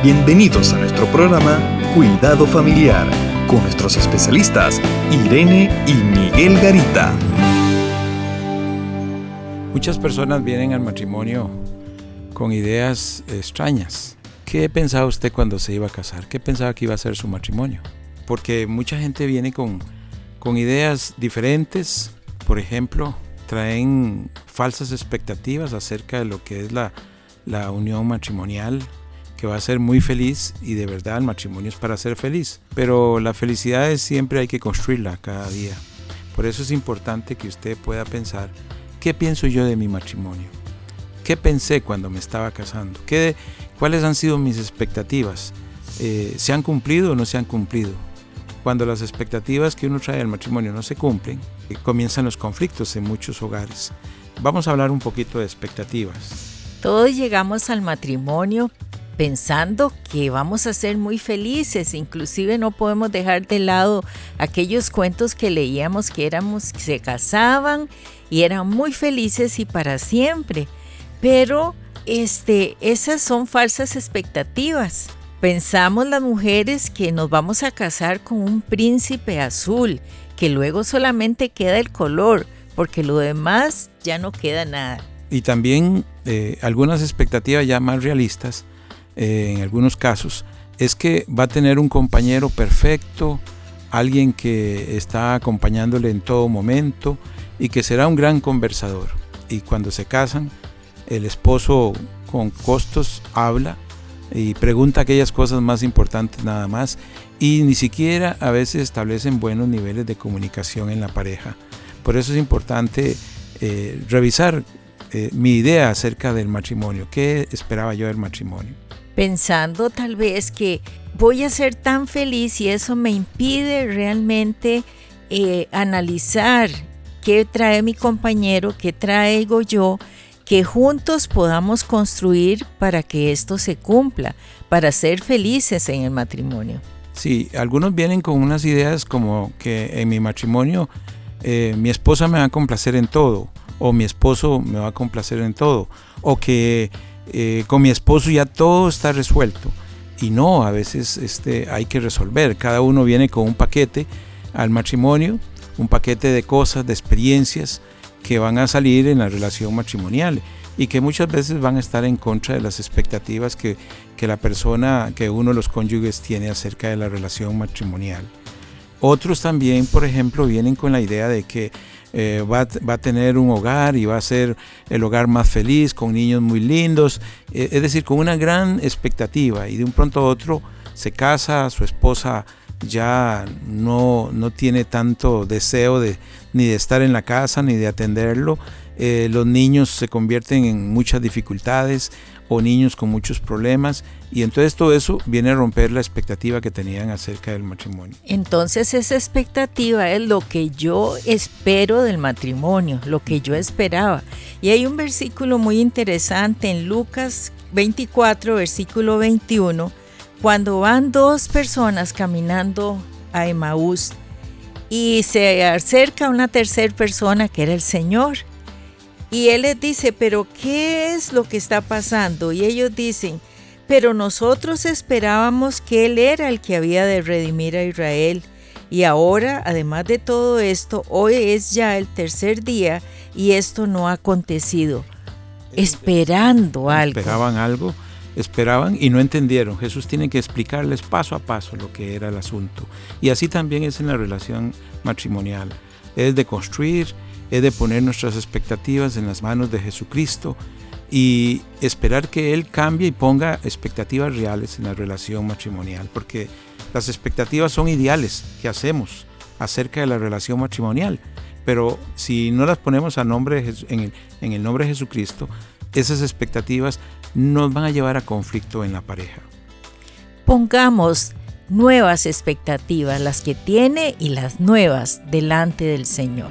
Bienvenidos a nuestro programa Cuidado Familiar con nuestros especialistas Irene y Miguel Garita. Muchas personas vienen al matrimonio con ideas extrañas. ¿Qué pensaba usted cuando se iba a casar? ¿Qué pensaba que iba a ser su matrimonio? Porque mucha gente viene con, con ideas diferentes. Por ejemplo, traen falsas expectativas acerca de lo que es la, la unión matrimonial, que va a ser muy feliz y de verdad el matrimonio es para ser feliz. Pero la felicidad es siempre hay que construirla cada día. Por eso es importante que usted pueda pensar, ¿qué pienso yo de mi matrimonio? ¿Qué pensé cuando me estaba casando? ¿Qué, ¿Cuáles han sido mis expectativas? Eh, ¿Se han cumplido o no se han cumplido? Cuando las expectativas que uno trae al matrimonio no se cumplen, eh, comienzan los conflictos en muchos hogares. Vamos a hablar un poquito de expectativas. Todos llegamos al matrimonio pensando que vamos a ser muy felices, inclusive no podemos dejar de lado aquellos cuentos que leíamos que éramos se casaban y eran muy felices y para siempre. Pero este esas son falsas expectativas. Pensamos las mujeres que nos vamos a casar con un príncipe azul, que luego solamente queda el color, porque lo demás ya no queda nada. Y también eh, algunas expectativas ya más realistas eh, en algunos casos, es que va a tener un compañero perfecto, alguien que está acompañándole en todo momento y que será un gran conversador. Y cuando se casan, el esposo con costos habla y pregunta aquellas cosas más importantes nada más y ni siquiera a veces establecen buenos niveles de comunicación en la pareja. Por eso es importante eh, revisar eh, mi idea acerca del matrimonio, qué esperaba yo del matrimonio pensando tal vez que voy a ser tan feliz y eso me impide realmente eh, analizar qué trae mi compañero, qué traigo yo, que juntos podamos construir para que esto se cumpla, para ser felices en el matrimonio. Sí, algunos vienen con unas ideas como que en mi matrimonio eh, mi esposa me va a complacer en todo, o mi esposo me va a complacer en todo, o que eh, con mi esposo ya todo está resuelto. Y no, a veces este, hay que resolver. Cada uno viene con un paquete al matrimonio, un paquete de cosas, de experiencias que van a salir en la relación matrimonial y que muchas veces van a estar en contra de las expectativas que, que la persona, que uno de los cónyuges tiene acerca de la relación matrimonial. Otros también, por ejemplo, vienen con la idea de que eh, va, a tener un hogar y va a ser el hogar más feliz, con niños muy lindos, eh, es decir, con una gran expectativa. Y de un pronto a otro se casa, su esposa ya no, no tiene tanto deseo de, ni de estar en la casa ni de atenderlo, eh, los niños se convierten en muchas dificultades o niños con muchos problemas y entonces todo eso viene a romper la expectativa que tenían acerca del matrimonio. Entonces esa expectativa es lo que yo espero del matrimonio, lo que yo esperaba. Y hay un versículo muy interesante en Lucas 24, versículo 21, cuando van dos personas caminando a Emaús y se acerca una tercera persona que era el Señor y él les dice, pero ¿qué es lo que está pasando? Y ellos dicen, pero nosotros esperábamos que Él era el que había de redimir a Israel. Y ahora, además de todo esto, hoy es ya el tercer día y esto no ha acontecido. Esperando algo. Esperaban algo, esperaban y no entendieron. Jesús tiene que explicarles paso a paso lo que era el asunto. Y así también es en la relación matrimonial. Es de construir, es de poner nuestras expectativas en las manos de Jesucristo y esperar que Él cambie y ponga expectativas reales en la relación matrimonial, porque las expectativas son ideales que hacemos acerca de la relación matrimonial, pero si no las ponemos en, en el nombre de Jesucristo, esas expectativas nos van a llevar a conflicto en la pareja. Pongamos nuevas expectativas, las que tiene y las nuevas delante del Señor.